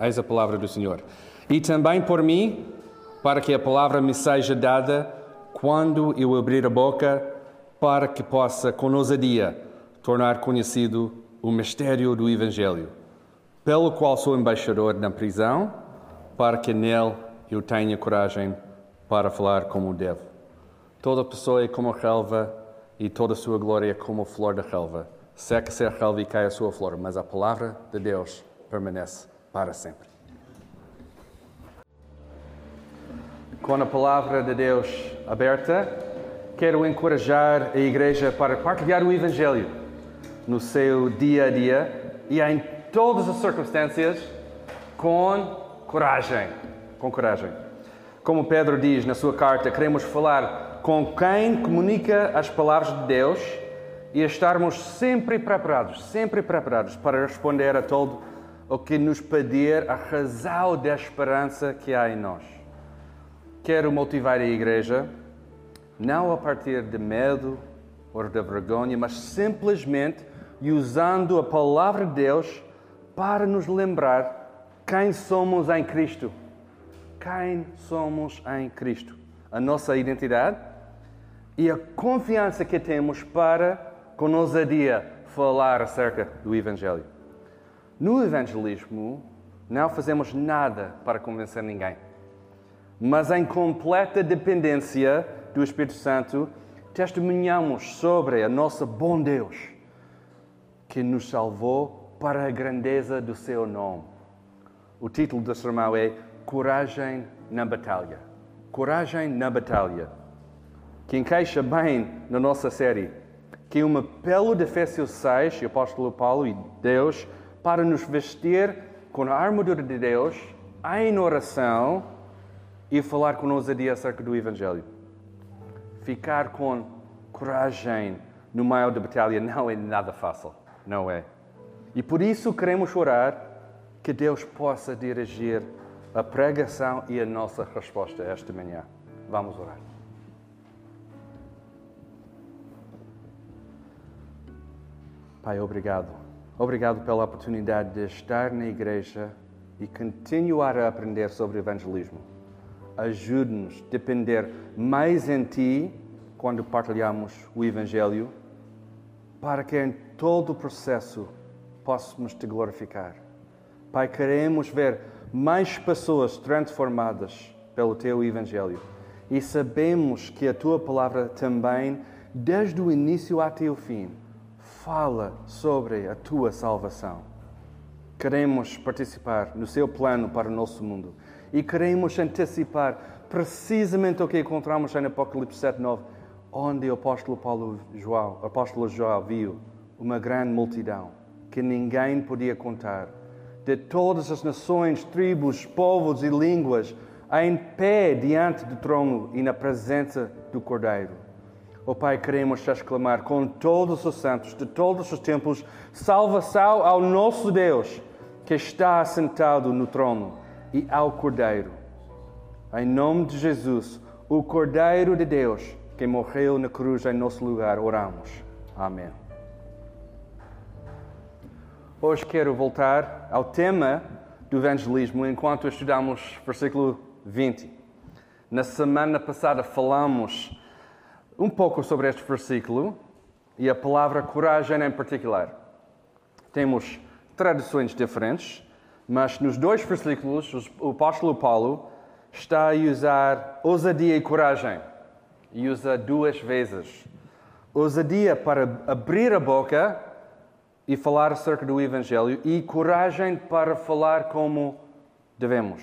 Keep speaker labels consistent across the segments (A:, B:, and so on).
A: Eis a palavra do Senhor. E também por mim, para que a palavra me seja dada quando eu abrir a boca, para que possa, com ousadia, tornar conhecido o mistério do Evangelho, pelo qual sou embaixador na prisão, para que nele eu tenha coragem para falar como devo. Toda pessoa é como a relva e toda a sua glória é como a flor da relva. Seca-se a relva e cai a sua flor, mas a palavra de Deus permanece para sempre. Com a palavra de Deus aberta, quero encorajar a igreja para partilhar o Evangelho no seu dia a dia e em todas as circunstâncias com coragem. Com coragem. Como Pedro diz na sua carta, queremos falar com quem comunica as palavras de Deus e estarmos sempre preparados, sempre preparados para responder a todo o que nos pedir a razão da esperança que há em nós. Quero motivar a igreja, não a partir de medo ou de vergonha, mas simplesmente usando a palavra de Deus para nos lembrar quem somos em Cristo. Quem somos em Cristo. A nossa identidade e a confiança que temos para, com ousadia, falar acerca do Evangelho. No evangelismo, não fazemos nada para convencer ninguém, mas em completa dependência do Espírito Santo, testemunhamos sobre a nossa bom Deus que nos salvou para a grandeza do seu nome. O título do sermão é Coragem na Batalha. Coragem na Batalha. Que encaixa bem na nossa série. Que é um apelo de Efésios 6, o apóstolo Paulo e Deus para nos vestir com a armadura de Deus em oração e falar com ousadia acerca do Evangelho. Ficar com coragem no meio da batalha não é nada fácil, não é? E por isso queremos orar que Deus possa dirigir a pregação e a nossa resposta esta manhã. Vamos orar. Pai, obrigado Obrigado pela oportunidade de estar na igreja e continuar a aprender sobre evangelismo. Ajude-nos a depender mais em Ti quando partilhamos o Evangelho, para que em todo o processo possamos Te glorificar. Pai, queremos ver mais pessoas transformadas pelo Teu Evangelho e sabemos que a Tua palavra também, desde o início até o fim, fala sobre a tua salvação. Queremos participar no seu plano para o nosso mundo e queremos antecipar precisamente o que encontramos em Apocalipse 7:9, onde o apóstolo Paulo João, apóstolo João viu uma grande multidão que ninguém podia contar, de todas as nações, tribos, povos e línguas, em pé diante do trono e na presença do Cordeiro Oh Pai, queremos te exclamar com todos os santos de todos os tempos: salvação ao nosso Deus que está assentado no trono e ao Cordeiro. Em nome de Jesus, o Cordeiro de Deus que morreu na cruz em nosso lugar, oramos. Amém. Hoje quero voltar ao tema do evangelismo enquanto estudamos versículo 20. Na semana passada falamos um pouco sobre este versículo e a palavra coragem em particular. Temos traduções diferentes, mas nos dois versículos o apóstolo Paulo está a usar ousadia e coragem. E usa duas vezes. Ousadia para abrir a boca e falar acerca do Evangelho, e coragem para falar como devemos.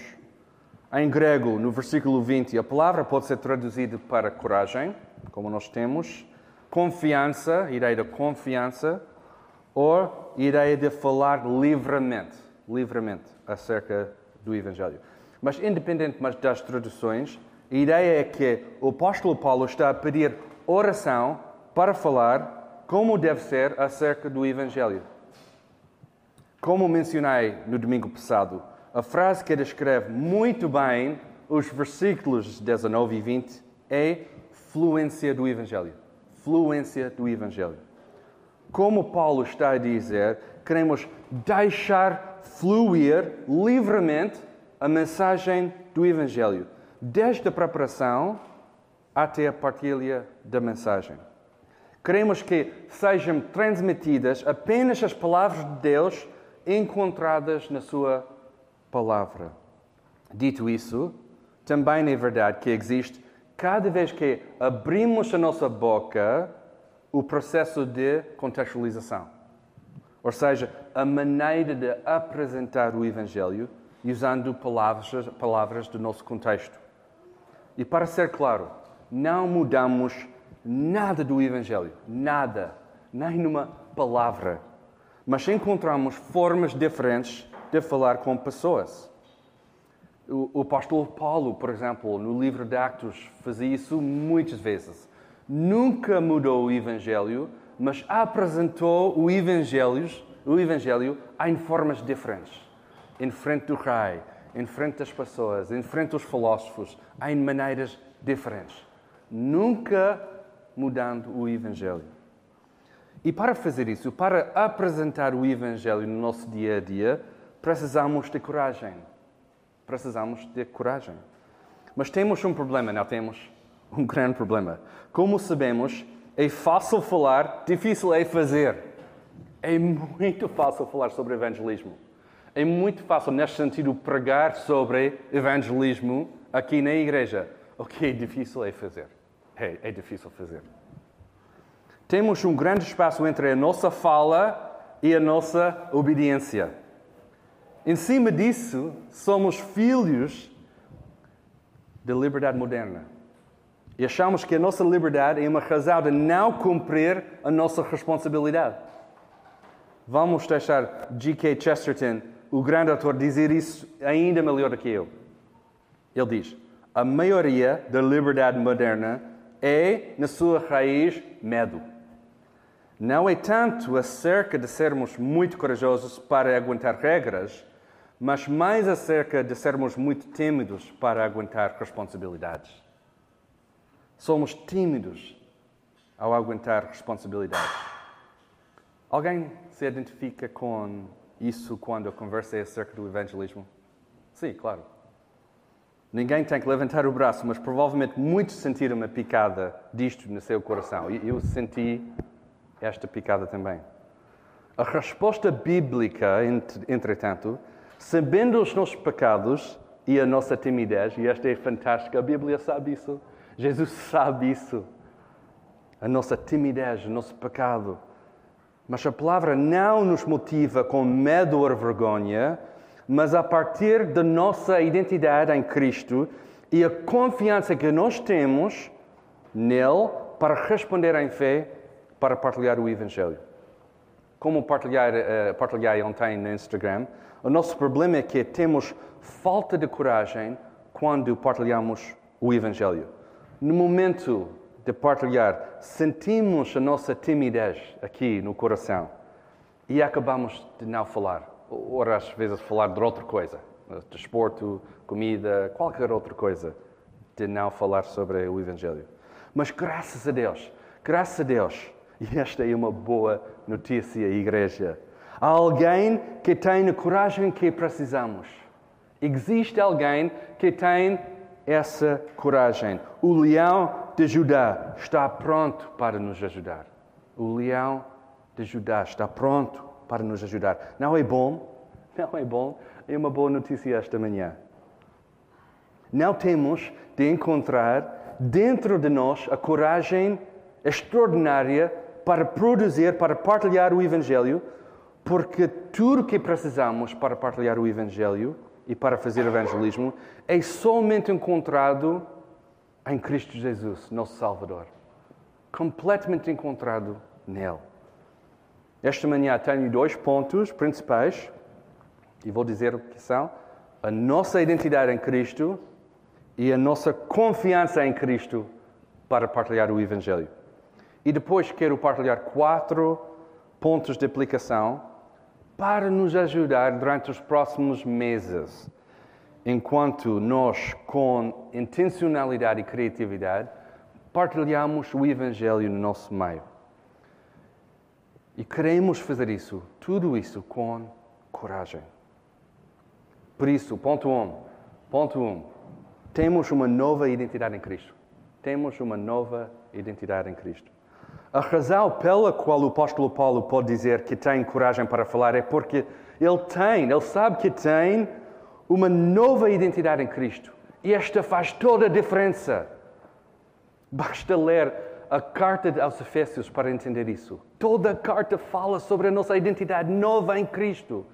A: Em grego, no versículo 20, a palavra pode ser traduzida para coragem, como nós temos, confiança, ideia da confiança, ou ideia de falar livremente, livremente acerca do Evangelho. Mas, independente das traduções, a ideia é que o apóstolo Paulo está a pedir oração para falar como deve ser acerca do Evangelho. Como mencionei no domingo passado, a frase que descreve muito bem os versículos 19 e 20 é fluência do Evangelho. Fluência do Evangelho. Como Paulo está a dizer, queremos deixar fluir livremente a mensagem do Evangelho, desde a preparação até a partilha da mensagem. Queremos que sejam transmitidas apenas as palavras de Deus encontradas na Sua palavra. Dito isso, também é verdade que existe, cada vez que abrimos a nossa boca, o processo de contextualização. Ou seja, a maneira de apresentar o Evangelho usando palavras, palavras do nosso contexto. E para ser claro, não mudamos nada do Evangelho, nada, nem numa palavra, mas encontramos formas diferentes de falar com pessoas. O, o apóstolo Paulo, por exemplo, no livro de Atos, fazia isso muitas vezes. Nunca mudou o Evangelho, mas apresentou o Evangelho, o Evangelho em formas diferentes. Em frente do rei, em frente das pessoas, em frente dos filósofos, em maneiras diferentes. Nunca mudando o Evangelho. E para fazer isso, para apresentar o Evangelho no nosso dia a dia, precisamos de coragem. Precisamos de coragem. Mas temos um problema, não temos? Um grande problema. Como sabemos, é fácil falar, difícil é fazer. É muito fácil falar sobre evangelismo. É muito fácil, neste sentido, pregar sobre evangelismo aqui na igreja. O que é difícil é fazer. É, é difícil fazer. Temos um grande espaço entre a nossa fala e a nossa obediência. Em cima disso, somos filhos da liberdade moderna. E achamos que a nossa liberdade é uma razão de não cumprir a nossa responsabilidade. Vamos deixar G.K. Chesterton, o grande autor, dizer isso ainda melhor do que eu. Ele diz: a maioria da liberdade moderna é, na sua raiz, medo. Não é tanto acerca de sermos muito corajosos para aguentar regras, mas mais acerca de sermos muito tímidos para aguentar responsabilidades. Somos tímidos ao aguentar responsabilidades. Alguém se identifica com isso quando eu conversei acerca do evangelismo? Sim, claro. Ninguém tem que levantar o braço, mas provavelmente muitos sentiram uma picada disto no seu coração. E eu senti esta picada também. A resposta bíblica, entretanto, sabendo os nossos pecados e a nossa timidez, e esta é fantástica, a Bíblia sabe isso, Jesus sabe isso, a nossa timidez, o nosso pecado. Mas a palavra não nos motiva com medo ou vergonha, mas a partir da nossa identidade em Cristo e a confiança que nós temos nele para responder em fé, para partilhar o Evangelho. Como partilhar, uh, partilhar ontem no Instagram, o nosso problema é que temos falta de coragem quando partilhamos o Evangelho. No momento de partilhar, sentimos a nossa timidez aqui no coração e acabamos de não falar ou às vezes falar de outra coisa, desporto, comida, qualquer outra coisa, de não falar sobre o Evangelho. Mas graças a Deus, graças a Deus, e esta é uma boa notícia, igreja, há alguém que tem a coragem que precisamos. Existe alguém que tem essa coragem. O leão de Judá está pronto para nos ajudar. O leão de Judá está pronto para nos ajudar. Não é bom? Não é bom? É uma boa notícia esta manhã. Não temos de encontrar dentro de nós a coragem extraordinária para produzir, para partilhar o Evangelho, porque tudo o que precisamos para partilhar o Evangelho e para fazer evangelismo é somente encontrado em Cristo Jesus, nosso Salvador. Completamente encontrado nele. Esta manhã tenho dois pontos principais e vou dizer o que são: a nossa identidade em Cristo e a nossa confiança em Cristo para partilhar o Evangelho. E depois quero partilhar quatro pontos de aplicação para nos ajudar durante os próximos meses, enquanto nós, com intencionalidade e criatividade, partilhamos o Evangelho no nosso meio. E queremos fazer isso, tudo isso com coragem. Por isso, ponto um, ponto um, temos uma nova identidade em Cristo. Temos uma nova identidade em Cristo. A razão pela qual o apóstolo Paulo pode dizer que tem coragem para falar é porque ele tem, ele sabe que tem uma nova identidade em Cristo. E esta faz toda a diferença. Basta ler a carta aos Efésios para entender isso. Toda a carta fala sobre a nossa identidade nova em Cristo.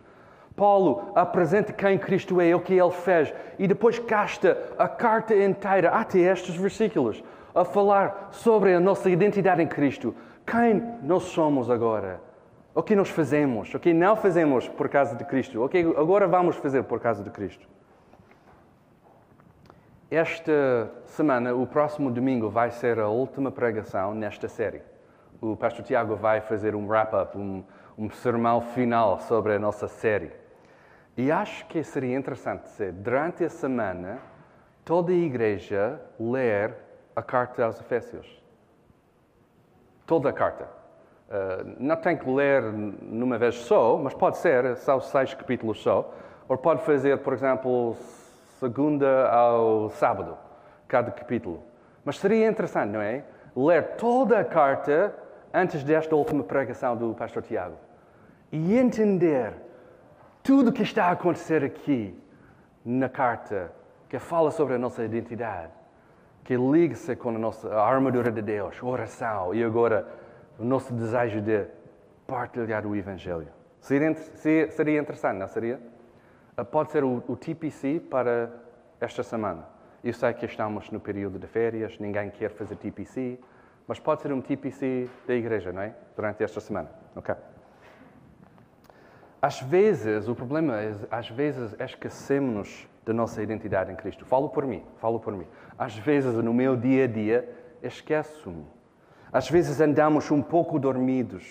A: Paulo apresenta quem Cristo é, o que ele fez, e depois gasta a carta inteira, até estes versículos, a falar sobre a nossa identidade em Cristo. Quem nós somos agora? O que nós fazemos? O que não fazemos por causa de Cristo? O que agora vamos fazer por causa de Cristo? Esta semana, o próximo domingo, vai ser a última pregação nesta série. O pastor Tiago vai fazer um wrap-up, um, um sermão final sobre a nossa série. E acho que seria interessante se, durante a semana, toda a igreja ler a carta aos Efésios. Toda a carta. Uh, não tem que ler numa vez só, mas pode ser, são seis capítulos só. Ou pode fazer, por exemplo, segunda ao sábado, cada capítulo. Mas seria interessante, não é? Ler toda a carta antes desta última pregação do pastor Tiago e entender tudo o que está a acontecer aqui na carta, que fala sobre a nossa identidade, que liga-se com a nossa a armadura de Deus, oração e agora o nosso desejo de partilhar o Evangelho. Seria, seria interessante, não seria? Ah, pode ser o, o TPC para esta semana. Eu sei que estamos no período de férias, ninguém quer fazer TPC, mas pode ser um TPC da igreja, não é? Durante esta semana. Ok? Às vezes, o problema é, às vezes, esquecemos da nossa identidade em Cristo. Falo por mim, falo por mim. Às vezes, no meu dia a dia, esqueço-me. Às vezes andamos um pouco dormidos,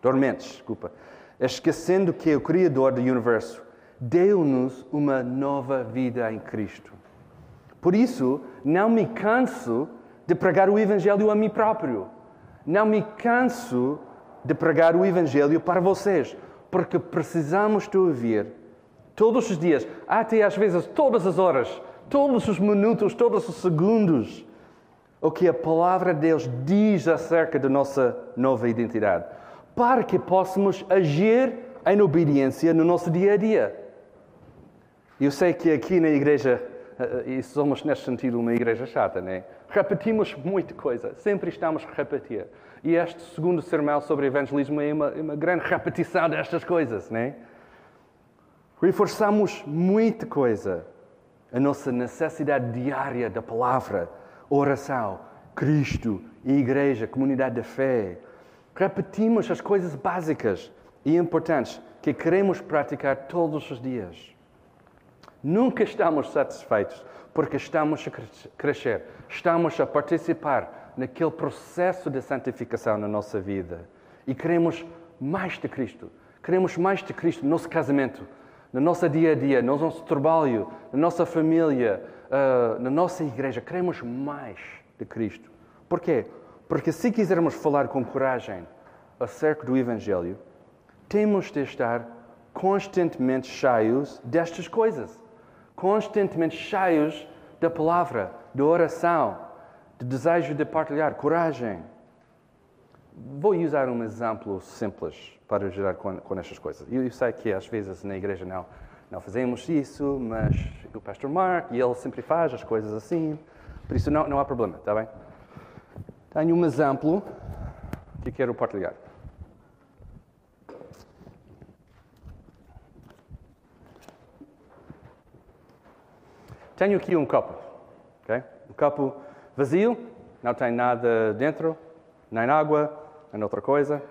A: dormentes, desculpa, esquecendo que o Criador do universo deu-nos uma nova vida em Cristo. Por isso, não me canso de pregar o Evangelho a mim próprio. Não me canso de pregar o Evangelho para vocês, porque precisamos de ouvir todos os dias, até às vezes todas as horas, todos os minutos, todos os segundos, o que a palavra de Deus diz acerca da nossa nova identidade, para que possamos agir em obediência no nosso dia a dia. Eu sei que aqui na igreja, eh, e somos neste sentido uma igreja chata, né? Repetimos muita coisa, sempre estamos a repetir. E este segundo sermão sobre evangelismo é uma, é uma grande repetição destas coisas, né? Reforçamos muita coisa. A nossa necessidade diária da palavra, oração, Cristo, igreja, comunidade da fé. Repetimos as coisas básicas e importantes que queremos praticar todos os dias. Nunca estamos satisfeitos porque estamos a crescer, estamos a participar naquele processo de santificação na nossa vida e queremos mais de Cristo. Queremos mais de Cristo no nosso casamento, no nosso dia a dia, no nosso trabalho, na nossa família, uh, na nossa igreja. Queremos mais de Cristo. Porquê? Porque se quisermos falar com coragem acerca do Evangelho, temos de estar constantemente cheios destas coisas constantemente cheios da palavra, da oração, de desejo de partilhar, coragem. Vou usar um exemplo simples para ajudar com, com estas coisas. Eu, eu sei que às vezes na igreja não, não fazemos isso, mas o pastor Mark, ele sempre faz as coisas assim, por isso não, não há problema, está bem? Tenho um exemplo que quero partilhar. Tenho aqui um copo, okay? um copo vazio, não tem nada dentro, nem água, nem outra coisa.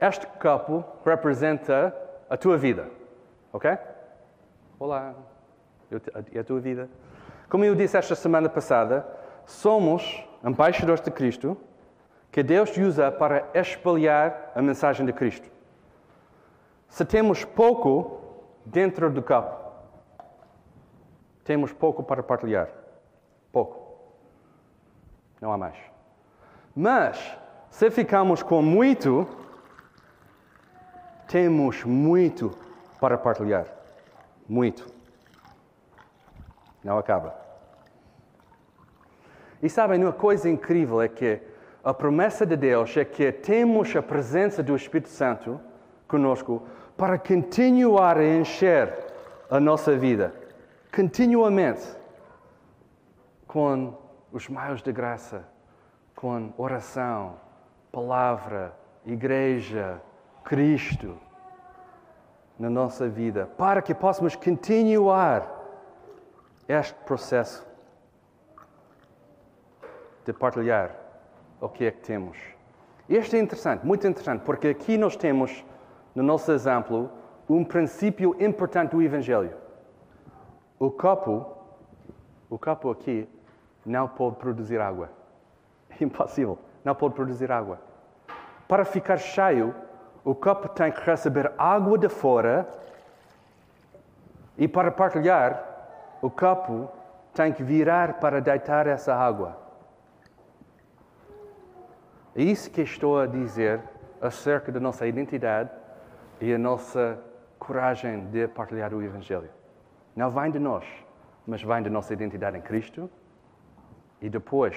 A: Este copo representa a tua vida, ok? Olá, e a tua vida? Como eu disse esta semana passada, somos embaixadores de Cristo que Deus usa para espalhar a mensagem de Cristo. Se temos pouco dentro do copo, temos pouco para partilhar. Pouco. Não há mais. Mas, se ficamos com muito, temos muito para partilhar. Muito. Não acaba. E sabem, uma coisa incrível é que a promessa de Deus é que temos a presença do Espírito Santo conosco para continuar a encher a nossa vida continuamente com os maios de graça, com oração, palavra, igreja, Cristo na nossa vida, para que possamos continuar este processo de partilhar o que é que temos. Este é interessante, muito interessante, porque aqui nós temos, no nosso exemplo, um princípio importante do Evangelho. O copo, o copo aqui, não pode produzir água. É impossível, não pode produzir água. Para ficar cheio, o copo tem que receber água de fora e para partilhar, o copo tem que virar para deitar essa água. É isso que estou a dizer acerca da nossa identidade e a nossa coragem de partilhar o Evangelho. Não vem de nós, mas vem da nossa identidade em Cristo e depois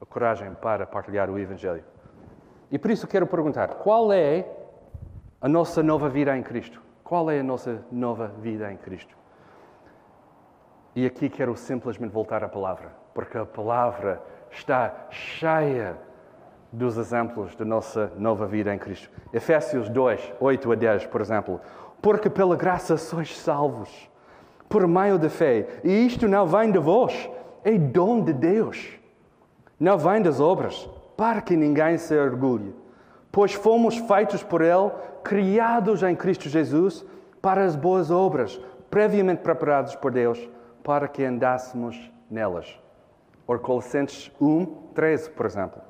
A: a coragem para partilhar o Evangelho. E por isso quero perguntar: qual é a nossa nova vida em Cristo? Qual é a nossa nova vida em Cristo? E aqui quero simplesmente voltar à palavra, porque a palavra está cheia dos exemplos da nossa nova vida em Cristo. Efésios 2, 8 a 10, por exemplo. Porque pela graça sois salvos, por meio da fé. E isto não vem de vós, é dom de Deus. Não vem das obras, para que ninguém se orgulhe. Pois fomos feitos por Ele, criados em Cristo Jesus, para as boas obras, previamente preparados por Deus, para que andássemos nelas. Or Colossenses 1, 13, por exemplo.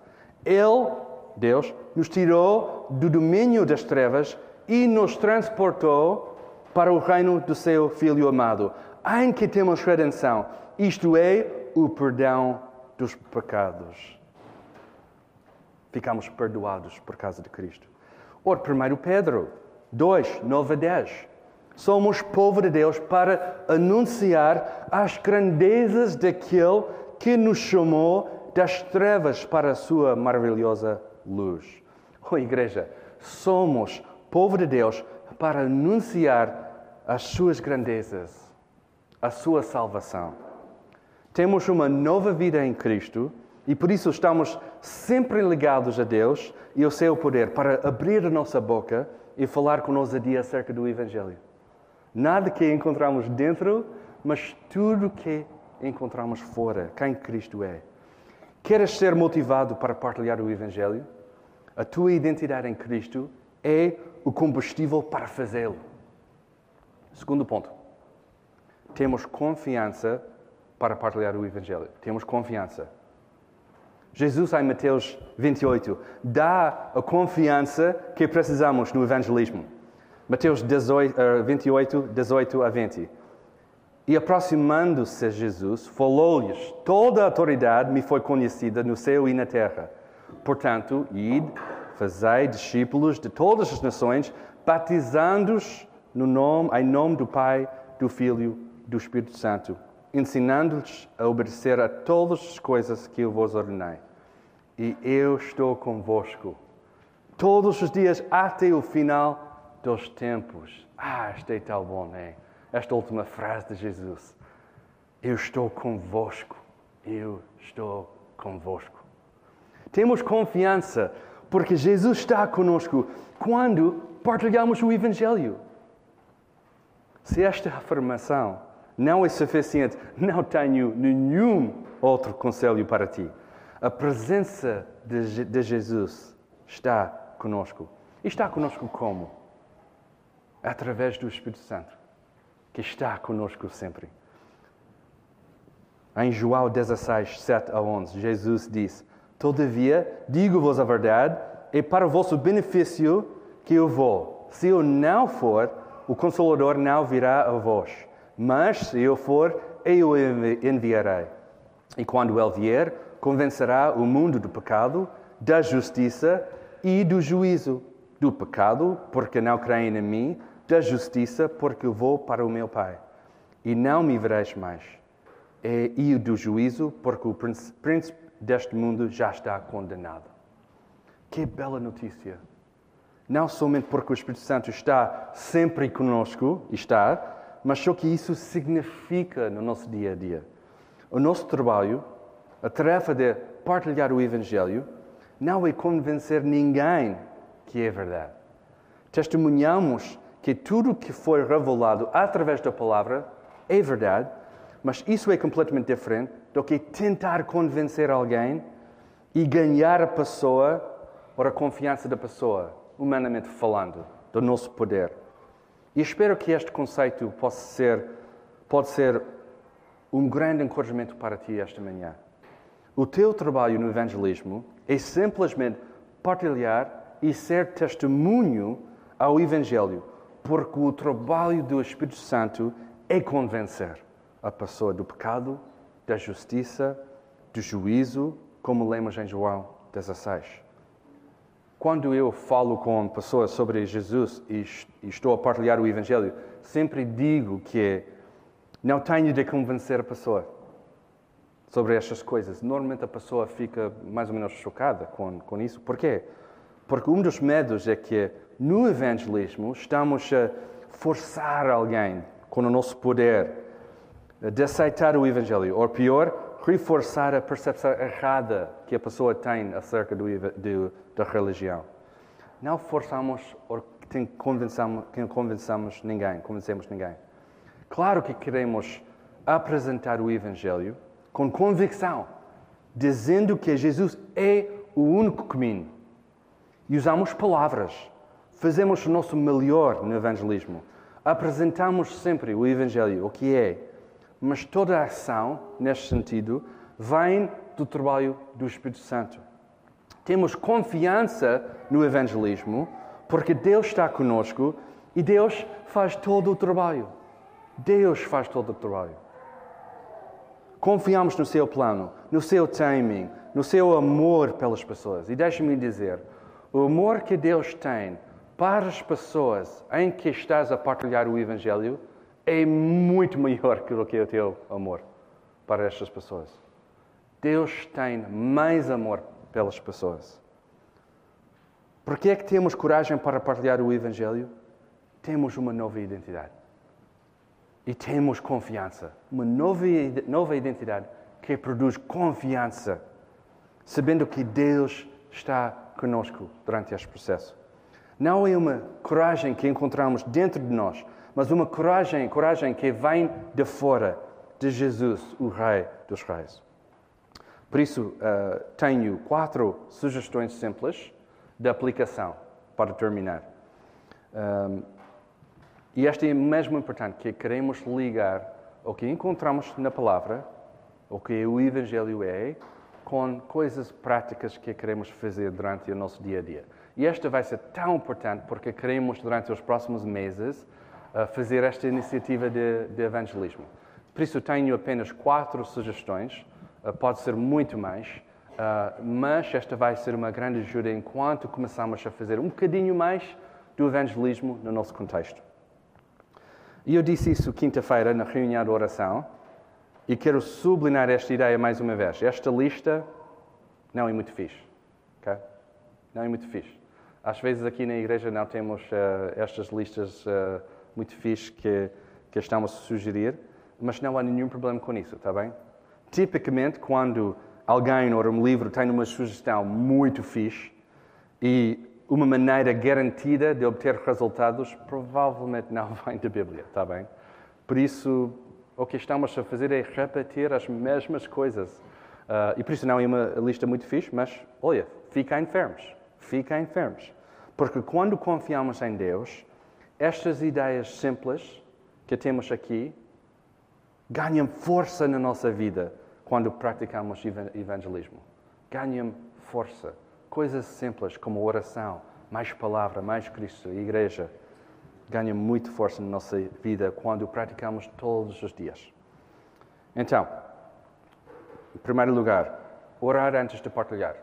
A: Ele, Deus, nos tirou do domínio das trevas e nos transportou para o reino do seu Filho amado, em que temos redenção, isto é, o perdão dos pecados. Ficamos perdoados por causa de Cristo. Ora, 1 Pedro 2, 9 a 10. Somos povo de Deus para anunciar as grandezas daquele que nos chamou das trevas para a sua maravilhosa luz. Oh, igreja, somos povo de Deus para anunciar as suas grandezas, a sua salvação. Temos uma nova vida em Cristo e por isso estamos sempre ligados a Deus e ao seu poder para abrir a nossa boca e falar com ousadia acerca do Evangelho. Nada que encontramos dentro, mas tudo que encontramos fora, quem Cristo é. Queres ser motivado para partilhar o Evangelho? A tua identidade em Cristo é o combustível para fazê-lo. Segundo ponto. Temos confiança para partilhar o Evangelho. Temos confiança. Jesus, em Mateus 28, dá a confiança que precisamos no evangelismo. Mateus 18, 28, 18 a 20. E aproximando-se Jesus, falou-lhes: Toda a autoridade me foi conhecida no céu e na terra. Portanto, id, fazei discípulos de todas as nações, batizando-os no nome, em nome do Pai, do Filho do Espírito Santo, ensinando-lhes a obedecer a todas as coisas que eu vos ordenei. E eu estou convosco todos os dias até o final dos tempos. Ah, isto é tão bom, é? esta última frase de Jesus. Eu estou convosco. Eu estou convosco. Temos confiança porque Jesus está conosco quando partilhamos o Evangelho. Se esta afirmação não é suficiente, não tenho nenhum outro conselho para ti. A presença de, de Jesus está conosco. E está conosco como? Através do Espírito Santo que está conosco sempre. Em João 16, 7 a 11, Jesus diz: Todavia, digo-vos a verdade, é para o vosso benefício que eu vou. Se eu não for, o Consolador não virá a vós. Mas, se eu for, eu o enviarei. E quando ele vier, convencerá o mundo do pecado, da justiça e do juízo. do pecado, porque não creem em mim, da justiça, porque vou para o meu Pai, e não me vereis mais, e do juízo, porque o príncipe deste mundo já está condenado. Que bela notícia! Não somente porque o Espírito Santo está sempre conosco, está, mas só que isso significa no nosso dia a dia. O nosso trabalho, a tarefa de partilhar o Evangelho, não é convencer ninguém que é verdade. Testemunhamos que tudo que foi revelado através da palavra é verdade, mas isso é completamente diferente do que tentar convencer alguém e ganhar a pessoa ou a confiança da pessoa, humanamente falando, do nosso poder. E espero que este conceito possa ser, pode ser um grande encorajamento para ti esta manhã. O teu trabalho no evangelismo é simplesmente partilhar e ser testemunho ao Evangelho, porque o trabalho do Espírito Santo é convencer a pessoa do pecado, da justiça, do juízo, como lemos em João 16. Quando eu falo com pessoas sobre Jesus e estou a partilhar o Evangelho, sempre digo que não tenho de convencer a pessoa sobre estas coisas. Normalmente a pessoa fica mais ou menos chocada com, com isso. Por quê? Porque um dos medos é que no evangelismo estamos a forçar alguém com o nosso poder de aceitar o evangelho, ou pior, reforçar a percepção errada que a pessoa tem acerca do, do, da religião. Não forçamos ou convencemos, convencemos ninguém, convencemos ninguém. Claro que queremos apresentar o evangelho com convicção, dizendo que Jesus é o único caminho. E usamos palavras, fazemos o nosso melhor no evangelismo. Apresentamos sempre o evangelho, o que é. Mas toda a ação, neste sentido, vem do trabalho do Espírito Santo. Temos confiança no evangelismo porque Deus está conosco e Deus faz todo o trabalho. Deus faz todo o trabalho. Confiamos no seu plano, no seu timing, no seu amor pelas pessoas. E deixe-me dizer, o amor que Deus tem para as pessoas em que estás a partilhar o Evangelho é muito maior que o que é o teu amor para estas pessoas. Deus tem mais amor pelas pessoas. Por que é que temos coragem para partilhar o Evangelho? Temos uma nova identidade e temos confiança. Uma nova, nova identidade que produz confiança, sabendo que Deus está conosco durante este processo. Não é uma coragem que encontramos dentro de nós, mas uma coragem, coragem que vem de fora de Jesus, o Rei dos Reis. Por isso, uh, tenho quatro sugestões simples de aplicação para terminar. Um, e esta é mesmo importante, que queremos ligar o que encontramos na palavra, o que o Evangelho é, com coisas práticas que queremos fazer durante o nosso dia a dia. E esta vai ser tão importante porque queremos, durante os próximos meses, fazer esta iniciativa de, de evangelismo. Por isso, tenho apenas quatro sugestões, eh, pode ser muito mais, eh, mas esta vai ser uma grande ajuda enquanto começamos a fazer um bocadinho mais do evangelismo no nosso contexto. E eu disse isso quinta-feira na reunião de oração e quero sublinhar esta ideia mais uma vez. Esta lista não é muito fixe. Okay? Não é muito fixe. Às vezes aqui na igreja não temos uh, estas listas uh, muito fixe que, que estamos a sugerir, mas não há nenhum problema com isso, está bem? Tipicamente, quando alguém ou um livro tem uma sugestão muito fixe e uma maneira garantida de obter resultados provavelmente não vem da Bíblia, está bem? Por isso, o que estamos a fazer é repetir as mesmas coisas. Uh, e por isso não é uma lista muito fixe, mas olha, fiquem firmes, fiquem firmes. Porque quando confiamos em Deus, estas ideias simples que temos aqui ganham força na nossa vida quando praticamos evangelismo. Ganham força. Coisas simples como oração, mais palavra, mais Cristo, igreja, ganha muito força na nossa vida quando praticamos todos os dias. Então, em primeiro lugar, orar antes de partilhar.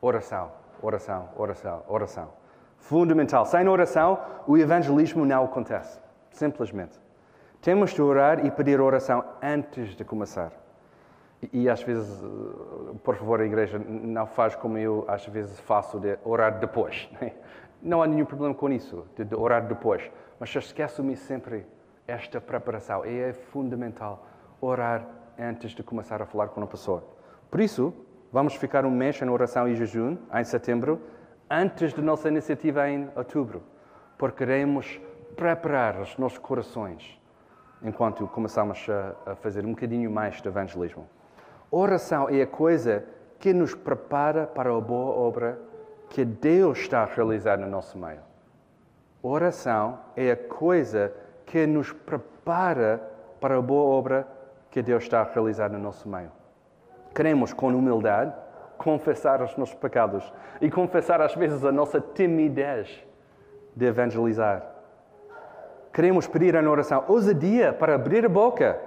A: Oração, oração, oração, oração. Fundamental. Sem oração, o evangelismo não acontece. Simplesmente. Temos de orar e pedir oração antes de começar. E, e às vezes, eh, por favor, a igreja não faz como eu às vezes faço de orar depois. Né? Não há nenhum problema com isso, de orar depois. Mas esqueço-me sempre esta preparação. É fundamental orar antes de começar a falar com uma pessoa. Por isso, vamos ficar um mês em oração e jejum, em setembro, antes da nossa iniciativa em outubro, porque queremos preparar os nossos corações enquanto começamos a, fazer um bocadinho mais de evangelismo. Oração é a coisa que nos prepara para a boa obra que Deus está a realizar no nosso meio. Oração é a coisa que nos prepara para a boa obra que Deus está a realizar no nosso meio. Queremos, com humildade, confessar os nossos pecados e confessar às vezes a nossa timidez de evangelizar. Queremos pedir a oração ousadia para abrir a boca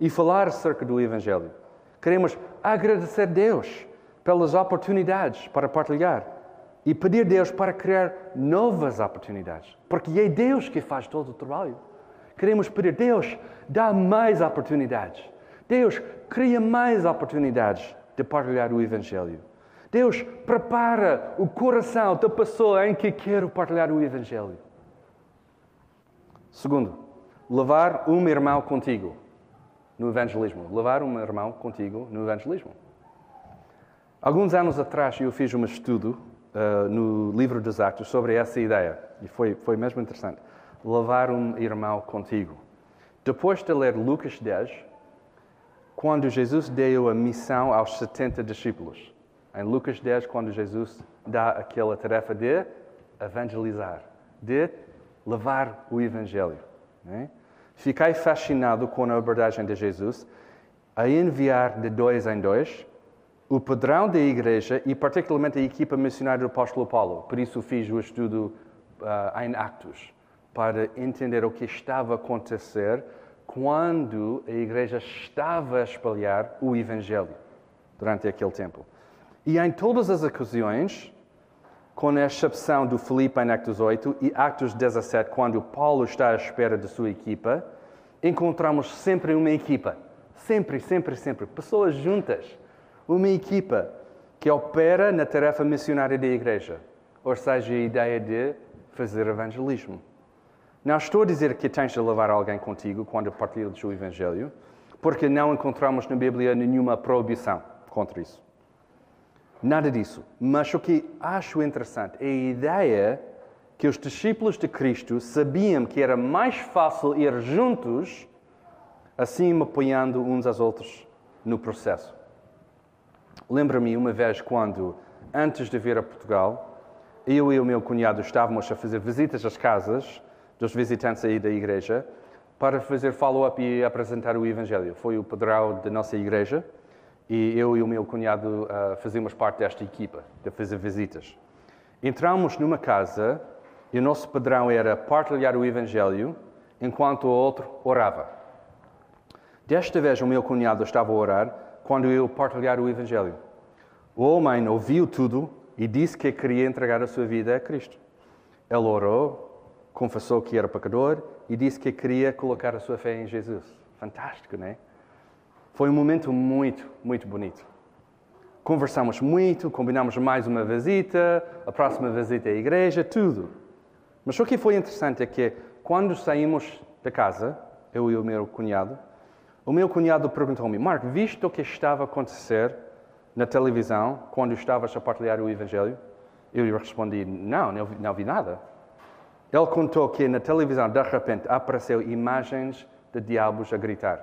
A: e falar acerca do Evangelho. Queremos agradecer a Deus pelas oportunidades para partilhar e pedir a Deus para criar novas oportunidades, porque é Deus que faz todo o trabalho. Queremos pedir a Deus, dá mais oportunidades. Deus, cria mais oportunidades de partilhar o Evangelho. Deus, prepara o coração da pessoa em que quero partilhar o Evangelho. Segundo, levar um irmão contigo no evangelismo. Levar um irmão contigo no evangelismo. Alguns anos atrás eu fiz um estudo uh, no livro dos Atos sobre essa ideia e foi, foi mesmo interessante. Levar um irmão contigo. Depois de ler Lucas 10, quando Jesus deu a missão aos 70 discípulos. Em Lucas 10, quando Jesus dá aquela tarefa de evangelizar, de levar o Evangelho. Né? Fiquei fascinado com a abordagem de Jesus a enviar de dois em dois o padrão da igreja e, particularmente, a equipa missionária do apóstolo Paulo. Por isso, fiz o estudo uh, em Actos, para entender o que estava a acontecer quando a igreja estava a espalhar o Evangelho durante aquele tempo. E em todas as ocasiões, com a exceção do Filipe em Actos 8 e Actos 17, quando Paulo está à espera de sua equipa, encontramos sempre uma equipa. Sempre, sempre, sempre. Pessoas juntas. Uma equipa que opera na tarefa missionária da igreja. Ou seja, a ideia de fazer evangelismo. Não estou a dizer que tens de levar alguém contigo quando partilhas o Evangelho, porque não encontramos na Bíblia nenhuma proibição contra isso. Nada disso. Mas o que acho interessante é a ideia que os discípulos de Cristo sabiam que era mais fácil ir juntos, assim apoiando uns aos outros no processo. Lembro-me uma vez quando, antes de vir a Portugal, eu e o meu cunhado estávamos a fazer visitas às casas dos visitantes aí da igreja para fazer follow-up e apresentar o Evangelho. Foi o padrão da nossa igreja e eu e o meu cunhado uh, fazíamos parte desta equipa de fazer visitas. Entramos numa casa e o nosso padrão era partilhar o Evangelho enquanto o outro orava. Desta vez o meu cunhado estava a orar quando eu partilhar o Evangelho. O homem ouviu tudo e disse que queria entregar a sua vida a Cristo. Ele orou, confessou que era pecador e disse que queria colocar a sua fé em Jesus. Fantástico, não é? Foi um momento muito, muito bonito. Conversamos muito, combinamos mais uma visita, a próxima visita à igreja, tudo. Mas o que foi interessante é que quando saímos da casa, eu e o meu cunhado, o meu cunhado perguntou-me: Mark, viste o que estava a acontecer na televisão quando estavas a partilhar o Evangelho? Eu lhe respondi: Não, não vi, não vi nada. Ele contou que na televisão, de repente, apareceu imagens de diabos a gritar.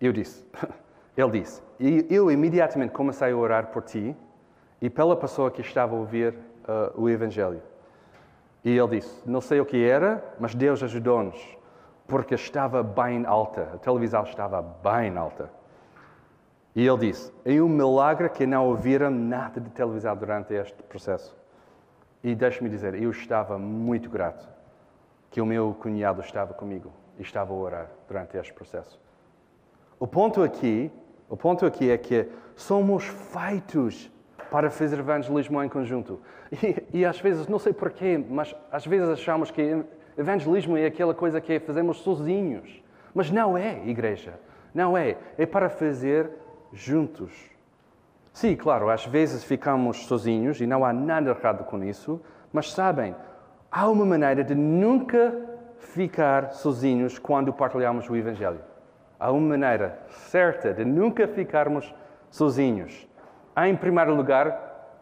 A: Eu disse, ele disse, e eu imediatamente comecei a orar por ti e pela pessoa que estava a ouvir uh, o Evangelho. E ele disse, não sei o que era, mas Deus ajudou-nos, porque estava bem alta, a televisão estava bem alta. E ele disse, é um milagre que não ouviram nada de televisão durante este processo. E deixe-me dizer, eu estava muito grato que o meu cunhado estava comigo e estava a orar durante este processo. O ponto aqui, o ponto aqui é que somos feitos para fazer evangelismo em conjunto. E, e às vezes, não sei porquê, mas às vezes achamos que evangelismo é aquela coisa que fazemos sozinhos. Mas não é, igreja. Não é. É para fazer juntos. Sim, claro, às vezes ficamos sozinhos e não há nada errado com isso, mas sabem, há uma maneira de nunca ficar sozinhos quando partilhamos o Evangelho. Há uma maneira certa de nunca ficarmos sozinhos. Em primeiro lugar,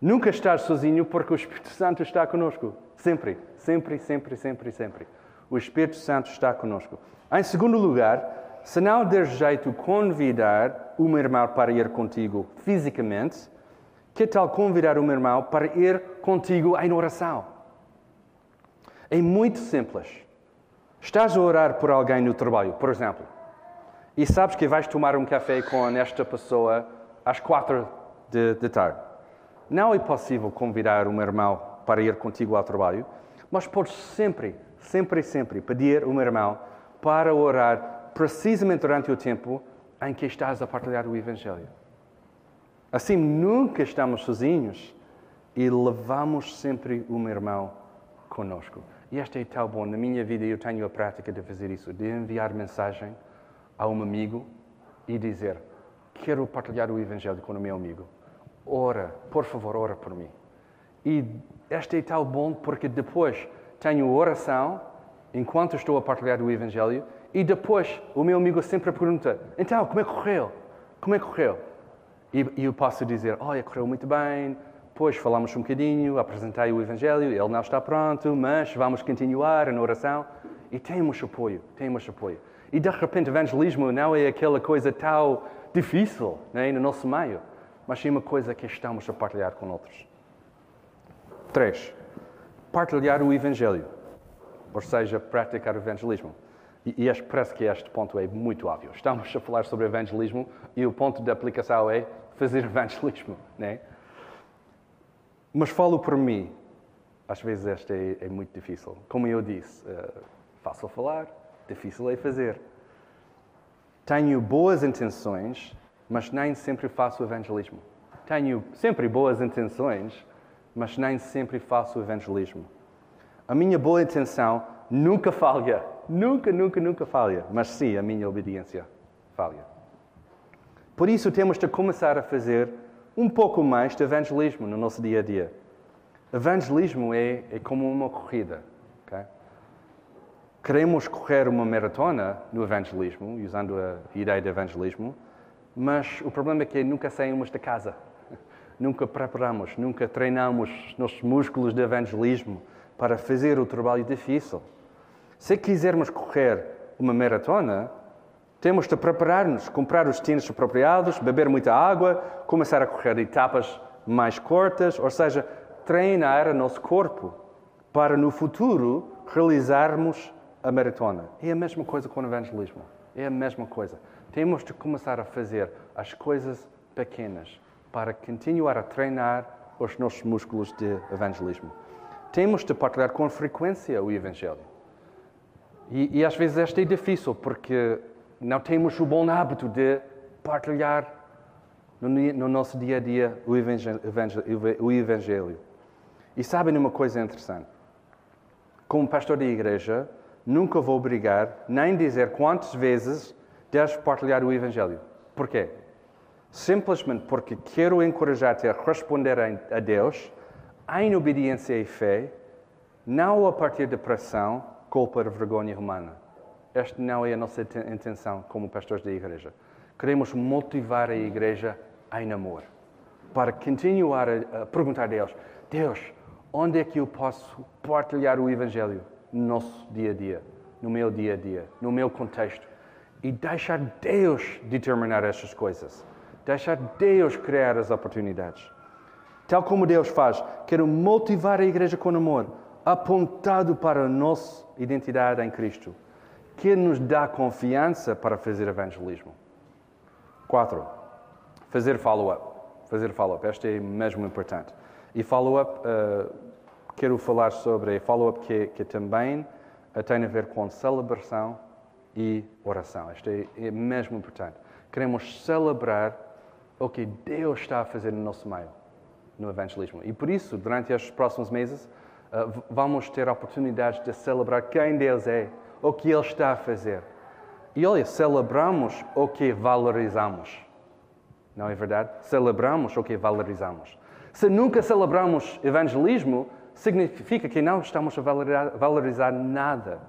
A: nunca estar sozinho porque o Espírito Santo está conosco. Sempre, sempre, sempre, sempre, sempre. O Espírito Santo está conosco. Em segundo lugar, se não der jeito convidar meu irmão para ir contigo fisicamente, que tal convidar meu irmão para ir contigo em oração? É muito simples. Estás a orar por alguém no trabalho, por exemplo, e sabes que vais tomar um café com esta pessoa às quatro de, de tarde. Não é possível convidar meu irmão para ir contigo ao trabalho, mas podes sempre, sempre, sempre pedir meu irmão para orar precisamente durante o tempo em que estás a partilhar o Evangelho. Assim, nunca estamos sozinhos e levamos sempre meu irmão conosco. E esta é tão bom. Na minha vida eu tenho a prática de fazer isso, de enviar mensagem a um amigo e dizer: Quero partilhar o Evangelho com o meu amigo. Ora, por favor, ora por mim. E esta é tão bom porque depois tenho oração enquanto estou a partilhar o Evangelho e depois o meu amigo sempre pergunta: Então, como é que correu? Como é que correu? E, eu posso dizer, olha, correu muito bem, depois falamos um bocadinho, apresentei o Evangelho, ele não está pronto, mas vamos continuar na oração. E temos apoio, temos apoio. E de repente, evangelismo não é aquela coisa tão difícil né, no nosso meio, mas sim uma coisa que estamos a partilhar com outros. Três, partilhar o Evangelho, ou seja, praticar o evangelismo. E, e parece que este ponto é muito óbvio. Estamos a falar sobre evangelismo e o ponto de aplicação é fazer evangelismo. Né? Mas falo por mim. Às vezes este é, é muito difícil. Como eu disse, uh, fácil falar, difícil é fazer. Tenho boas intenções, mas nem sempre faço evangelismo. Tenho sempre boas intenções, mas nem sempre faço evangelismo. A minha boa intenção nunca falha. Nunca, nunca, nunca falha. Mas sim, a minha obediência falha. Por isso temos de começar a fazer um pouco mais de evangelismo no nosso dia a dia. Evangelismo é, é como uma corrida. Okay? Queremos correr uma maratona no evangelismo, usando a ideia de evangelismo, mas o problema é que nunca saímos de casa. Nunca preparamos, nunca treinamos nossos músculos de evangelismo para fazer o trabalho difícil. Se quisermos correr uma maratona, temos de preparar-nos, comprar os tênis apropriados, beber muita água, começar a correr etapas mais curtas, ou seja, treinar o nosso corpo para no futuro realizarmos a maratona. É a mesma coisa com o evangelismo. É a mesma coisa. Temos de começar a fazer as coisas pequenas para continuar a treinar os nossos músculos de evangelismo. Temos de partilhar com frequência o Evangelho. E, e às vezes esta é difícil, porque não temos o bom hábito de partilhar no, no nosso dia a dia o evangelho, o evangelho. E sabem uma coisa interessante? Como pastor da igreja, nunca vou obrigar nem dizer quantas vezes deves partilhar o Evangelho. Porquê? Simplesmente porque quero encorajar-te a responder a Deus em obediência e fé, não a partir de pressão culpa ou vergonha humana. Esta não é a nossa intenção como pastores da igreja. Queremos motivar a igreja em amor, para continuar a perguntar a Deus: Deus, onde é que eu posso partilhar o Evangelho no nosso dia a dia, no meu dia a dia, no meu contexto? E deixar Deus determinar estas coisas, deixar Deus criar as oportunidades. Tal como Deus faz, quero motivar a igreja com amor, apontado para a nossa identidade em Cristo, que nos dá confiança para fazer evangelismo. Quatro, fazer follow-up. Fazer follow-up, esta é mesmo importante. E follow-up, uh, quero falar sobre follow-up que, que também uh, tem a ver com celebração e oração. Isto é, é mesmo importante. Queremos celebrar o que Deus está a fazer no nosso meio. no evangelismo. E por isso, durante estes próximos meses, vamos ter oportunidades de celebrar quem Deus é, o que Ele está a fazer. E olha, celebramos o que valorizamos. Não é verdade? Celebramos o que valorizamos. Se nunca celebramos evangelismo, significa que não estamos a valorizar, valorizar nada.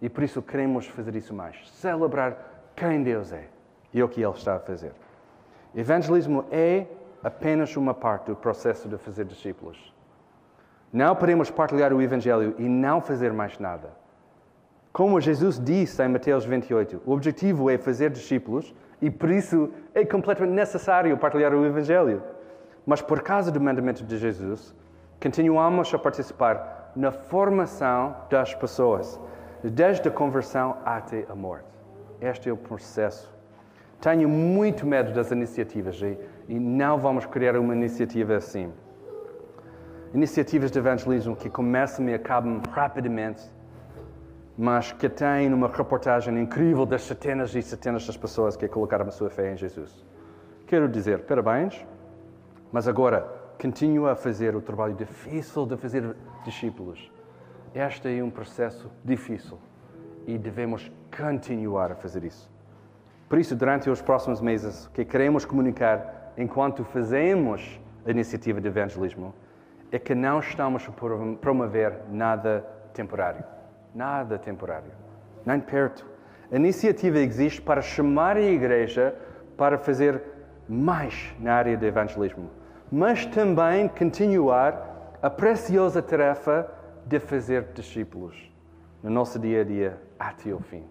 A: E por isso queremos fazer isso mais. Celebrar quem Deus é e o que Ele está a fazer. Evangelismo é apenas uma parte do processo de fazer discípulos. Não podemos partilhar o Evangelho e não fazer mais nada. Como Jesus disse em Mateus 28, o objetivo é fazer discípulos e por isso é completamente necessário partilhar o Evangelho. Mas por causa do mandamento de Jesus, continuamos a participar na formação das pessoas, desde a conversão até a morte. Este é o processo. Tenho muito medo das iniciativas e, não vamos criar uma iniciativa assim. Iniciativas de evangelismo que começam e acabam rapidamente, mas que têm uma reportagem incrível das centenas e centenas de pessoas que colocaram a sua fé em Jesus. Quero dizer, parabéns, mas agora continua a fazer o trabalho difícil de fazer discípulos. Este é um processo difícil e devemos continuar a fazer isso. Por isso, durante os próximos meses, o que queremos comunicar enquanto fazemos a iniciativa de evangelismo é que não estamos a promover nada temporário. Nada temporário. Nem perto. A iniciativa existe para chamar a igreja para fazer mais na área de evangelismo, mas também continuar a preciosa tarefa de fazer discípulos no nosso dia a dia até o fim.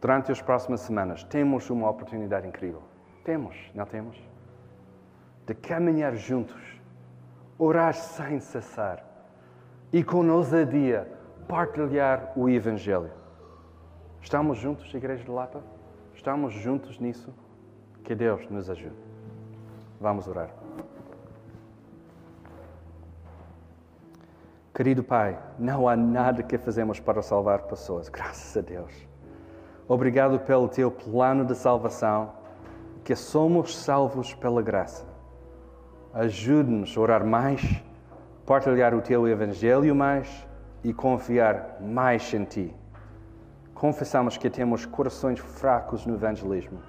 A: Durante as próximas semanas, temos uma oportunidade incrível. Temos, não temos? De caminhar juntos, orar sem cessar e com ousadia partilhar o Evangelho. Estamos juntos, Igreja de Lapa? Estamos juntos nisso? Que Deus nos ajude. Vamos orar. Querido Pai, não há nada que fazemos para salvar pessoas, graças a Deus. Obrigado pelo teu plano de salvação, que somos salvos pela graça. Ajude-nos a orar mais, partilhar o teu evangelho mais e confiar mais em ti. Confessamos que temos corações fracos no evangelismo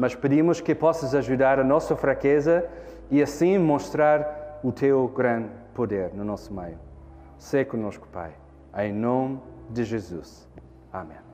A: mas pedimos que possas ajudar a nossa fraqueza e assim mostrar o teu grande poder no nosso meio. Sê conosco, Pai, em nome de Jesus. Amém.